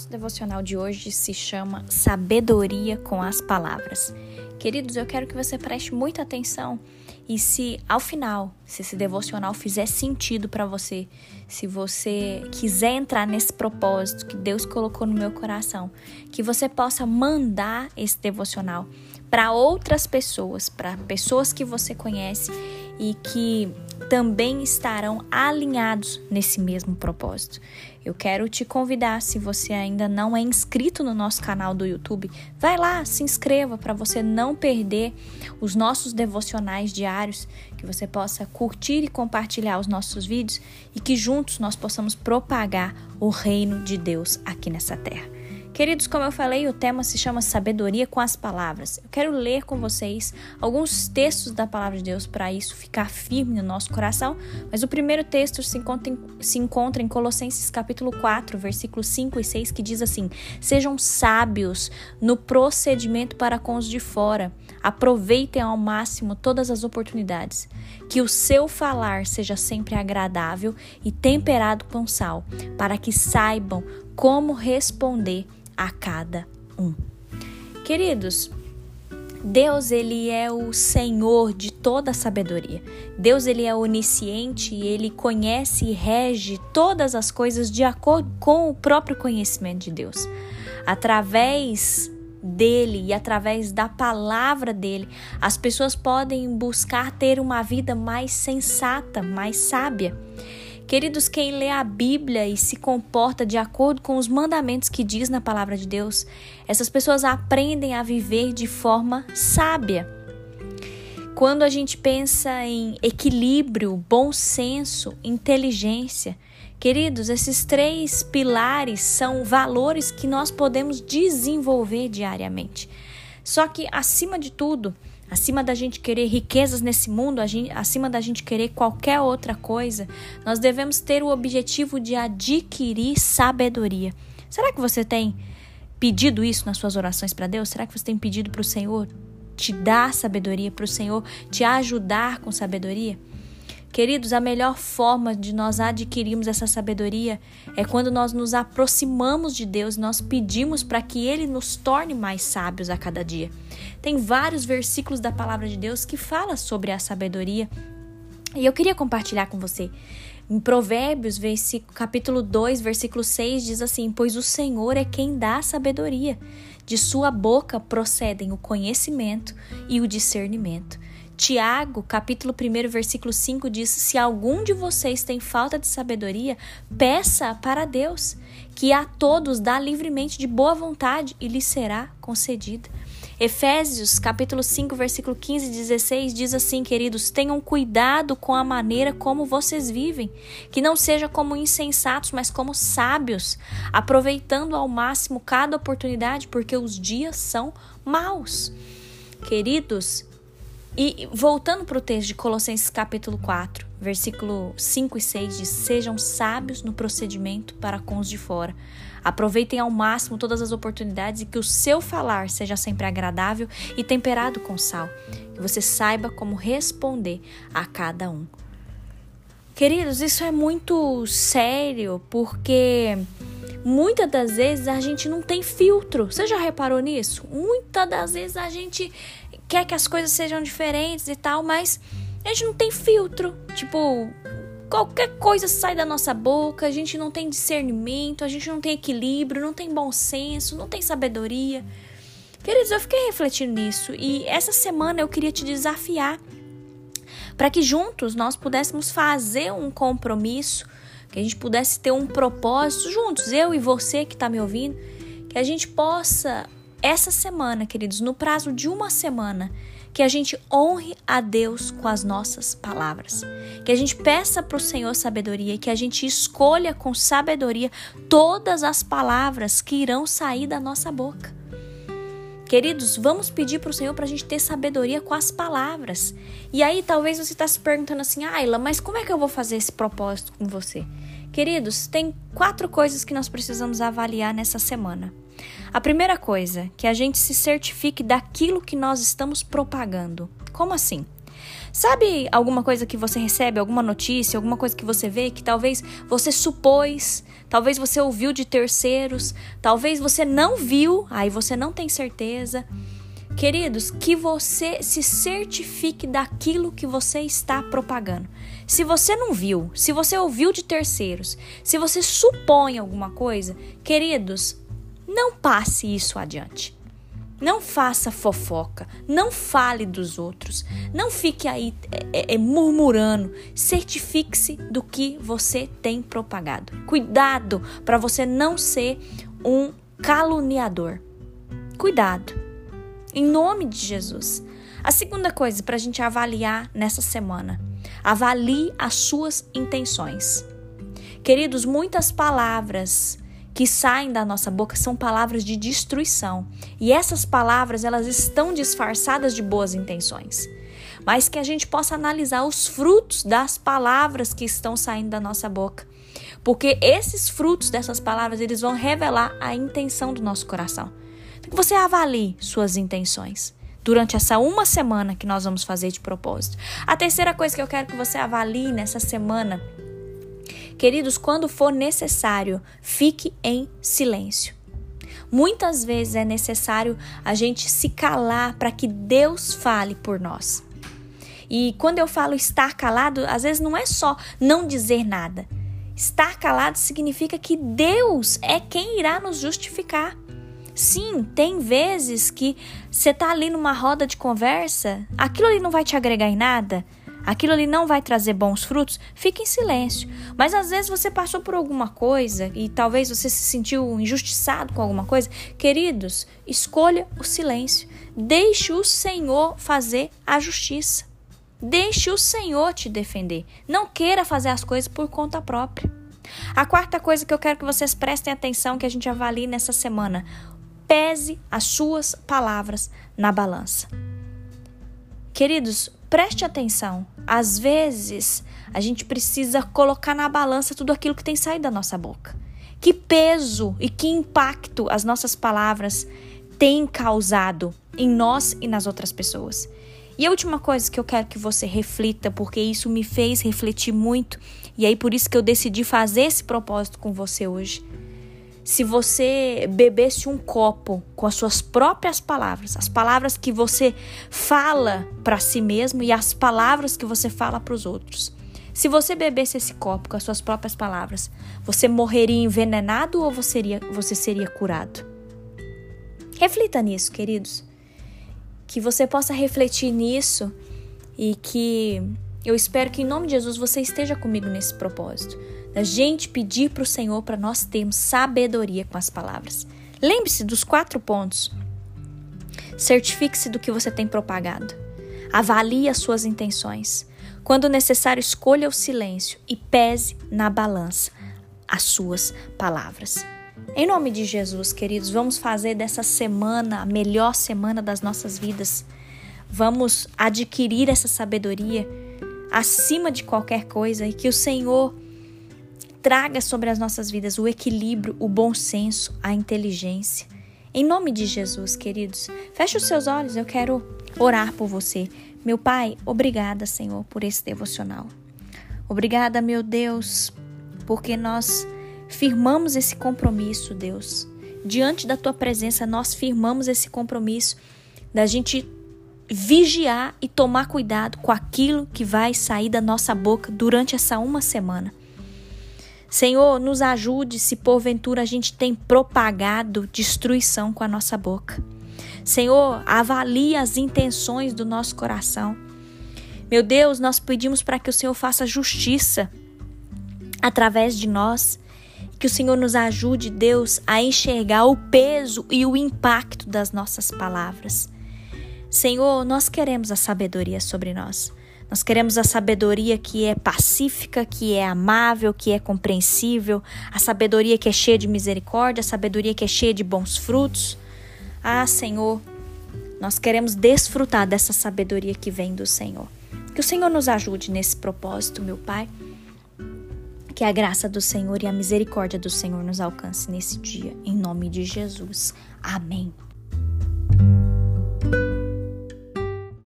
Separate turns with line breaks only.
nosso devocional de hoje se chama Sabedoria com as Palavras. Queridos, eu quero que você preste muita atenção e se ao final, se esse devocional fizer sentido para você, se você quiser entrar nesse propósito que Deus colocou no meu coração, que você possa mandar esse devocional para outras pessoas, para pessoas que você conhece e que também estarão alinhados nesse mesmo propósito. Eu quero te convidar, se você ainda não é inscrito no nosso canal do YouTube, vai lá, se inscreva para você não perder os nossos devocionais diários, que você possa curtir e compartilhar os nossos vídeos e que juntos nós possamos propagar o reino de Deus aqui nessa terra. Queridos, como eu falei, o tema se chama Sabedoria com as Palavras. Eu quero ler com vocês alguns textos da palavra de Deus para isso ficar firme no nosso coração, mas o primeiro texto se encontra, em, se encontra em Colossenses capítulo 4, versículos 5 e 6, que diz assim: Sejam sábios no procedimento para com os de fora, aproveitem ao máximo todas as oportunidades, que o seu falar seja sempre agradável e temperado com sal, para que saibam como responder a cada um. Queridos, Deus ele é o Senhor de toda a sabedoria. Deus ele é onisciente e ele conhece e rege todas as coisas de acordo com o próprio conhecimento de Deus. Através dele e através da palavra dele, as pessoas podem buscar ter uma vida mais sensata, mais sábia. Queridos, quem lê a Bíblia e se comporta de acordo com os mandamentos que diz na palavra de Deus, essas pessoas aprendem a viver de forma sábia. Quando a gente pensa em equilíbrio, bom senso, inteligência, queridos, esses três pilares são valores que nós podemos desenvolver diariamente. Só que, acima de tudo, acima da gente querer riquezas nesse mundo, acima da gente querer qualquer outra coisa, nós devemos ter o objetivo de adquirir sabedoria. Será que você tem pedido isso nas suas orações para Deus? Será que você tem pedido para o Senhor te dar sabedoria, para o Senhor te ajudar com sabedoria? Queridos, a melhor forma de nós adquirirmos essa sabedoria é quando nós nos aproximamos de Deus, nós pedimos para que Ele nos torne mais sábios a cada dia. Tem vários versículos da palavra de Deus que fala sobre a sabedoria e eu queria compartilhar com você. Em Provérbios, versículo, capítulo 2, versículo 6, diz assim: Pois o Senhor é quem dá a sabedoria, de sua boca procedem o conhecimento e o discernimento. Tiago, capítulo 1, versículo 5 diz: Se algum de vocês tem falta de sabedoria, peça para Deus, que a todos dá livremente de boa vontade e lhe será concedida. Efésios, capítulo 5, versículo 15 e 16 diz assim, queridos: Tenham cuidado com a maneira como vocês vivem, que não seja como insensatos, mas como sábios, aproveitando ao máximo cada oportunidade, porque os dias são maus. Queridos, e voltando para o texto de Colossenses capítulo 4, versículo 5 e 6 diz: Sejam sábios no procedimento para com os de fora. Aproveitem ao máximo todas as oportunidades e que o seu falar seja sempre agradável e temperado com sal. Que você saiba como responder a cada um. Queridos, isso é muito sério porque muitas das vezes a gente não tem filtro. Você já reparou nisso? Muitas das vezes a gente quer que as coisas sejam diferentes e tal, mas a gente não tem filtro. Tipo, qualquer coisa sai da nossa boca, a gente não tem discernimento, a gente não tem equilíbrio, não tem bom senso, não tem sabedoria. Queridos, eu fiquei refletindo nisso e essa semana eu queria te desafiar para que juntos nós pudéssemos fazer um compromisso, que a gente pudesse ter um propósito juntos, eu e você que está me ouvindo, que a gente possa essa semana, queridos, no prazo de uma semana, que a gente honre a Deus com as nossas palavras. Que a gente peça para o Senhor sabedoria, que a gente escolha com sabedoria todas as palavras que irão sair da nossa boca. Queridos, vamos pedir para o Senhor para a gente ter sabedoria com as palavras. E aí talvez você está se perguntando assim, Ayla, mas como é que eu vou fazer esse propósito com você? Queridos, tem quatro coisas que nós precisamos avaliar nessa semana. A primeira coisa, que a gente se certifique daquilo que nós estamos propagando. Como assim? Sabe alguma coisa que você recebe, alguma notícia, alguma coisa que você vê que talvez você supôs, talvez você ouviu de terceiros, talvez você não viu, aí você não tem certeza. Queridos, que você se certifique daquilo que você está propagando. Se você não viu, se você ouviu de terceiros, se você supõe alguma coisa, queridos, não passe isso adiante. Não faça fofoca, não fale dos outros, não fique aí é, é, murmurando. Certifique-se do que você tem propagado. Cuidado para você não ser um caluniador. Cuidado, em nome de Jesus. A segunda coisa para a gente avaliar nessa semana: avalie as suas intenções. Queridos, muitas palavras que saem da nossa boca são palavras de destruição. E essas palavras, elas estão disfarçadas de boas intenções. Mas que a gente possa analisar os frutos das palavras que estão saindo da nossa boca. Porque esses frutos dessas palavras, eles vão revelar a intenção do nosso coração. Então, que você avalie suas intenções durante essa uma semana que nós vamos fazer de propósito. A terceira coisa que eu quero que você avalie nessa semana Queridos, quando for necessário, fique em silêncio. Muitas vezes é necessário a gente se calar para que Deus fale por nós. E quando eu falo estar calado, às vezes não é só não dizer nada. Estar calado significa que Deus é quem irá nos justificar. Sim, tem vezes que você tá ali numa roda de conversa, aquilo ali não vai te agregar em nada, aquilo ali não vai trazer bons frutos, fique em silêncio. Mas às vezes você passou por alguma coisa e talvez você se sentiu injustiçado com alguma coisa. Queridos, escolha o silêncio. Deixe o Senhor fazer a justiça. Deixe o Senhor te defender. Não queira fazer as coisas por conta própria. A quarta coisa que eu quero que vocês prestem atenção, que a gente avalie nessa semana: pese as suas palavras na balança. Queridos, Preste atenção. Às vezes, a gente precisa colocar na balança tudo aquilo que tem saído da nossa boca. Que peso e que impacto as nossas palavras têm causado em nós e nas outras pessoas. E a última coisa que eu quero que você reflita, porque isso me fez refletir muito, e aí por isso que eu decidi fazer esse propósito com você hoje se você bebesse um copo com as suas próprias palavras, as palavras que você fala para si mesmo e as palavras que você fala para os outros. Se você bebesse esse copo com as suas próprias palavras, você morreria envenenado ou você seria, você seria curado? Reflita nisso, queridos. Que você possa refletir nisso e que eu espero que em nome de Jesus você esteja comigo nesse propósito da gente pedir para o Senhor para nós termos sabedoria com as palavras. Lembre-se dos quatro pontos. Certifique-se do que você tem propagado. Avalie as suas intenções. Quando necessário, escolha o silêncio e pese na balança as suas palavras. Em nome de Jesus, queridos, vamos fazer dessa semana a melhor semana das nossas vidas. Vamos adquirir essa sabedoria acima de qualquer coisa e que o Senhor traga sobre as nossas vidas o equilíbrio, o bom senso, a inteligência. Em nome de Jesus, queridos, feche os seus olhos, eu quero orar por você. Meu Pai, obrigada, Senhor, por esse devocional. Obrigada, meu Deus, porque nós firmamos esse compromisso, Deus. Diante da tua presença, nós firmamos esse compromisso da gente vigiar e tomar cuidado com aquilo que vai sair da nossa boca durante essa uma semana. Senhor, nos ajude se porventura a gente tem propagado destruição com a nossa boca. Senhor, avalie as intenções do nosso coração. Meu Deus, nós pedimos para que o Senhor faça justiça através de nós. Que o Senhor nos ajude, Deus, a enxergar o peso e o impacto das nossas palavras. Senhor, nós queremos a sabedoria sobre nós. Nós queremos a sabedoria que é pacífica, que é amável, que é compreensível, a sabedoria que é cheia de misericórdia, a sabedoria que é cheia de bons frutos. Ah, Senhor, nós queremos desfrutar dessa sabedoria que vem do Senhor. Que o Senhor nos ajude nesse propósito, meu Pai. Que a graça do Senhor e a misericórdia do Senhor nos alcance nesse dia, em nome de Jesus. Amém.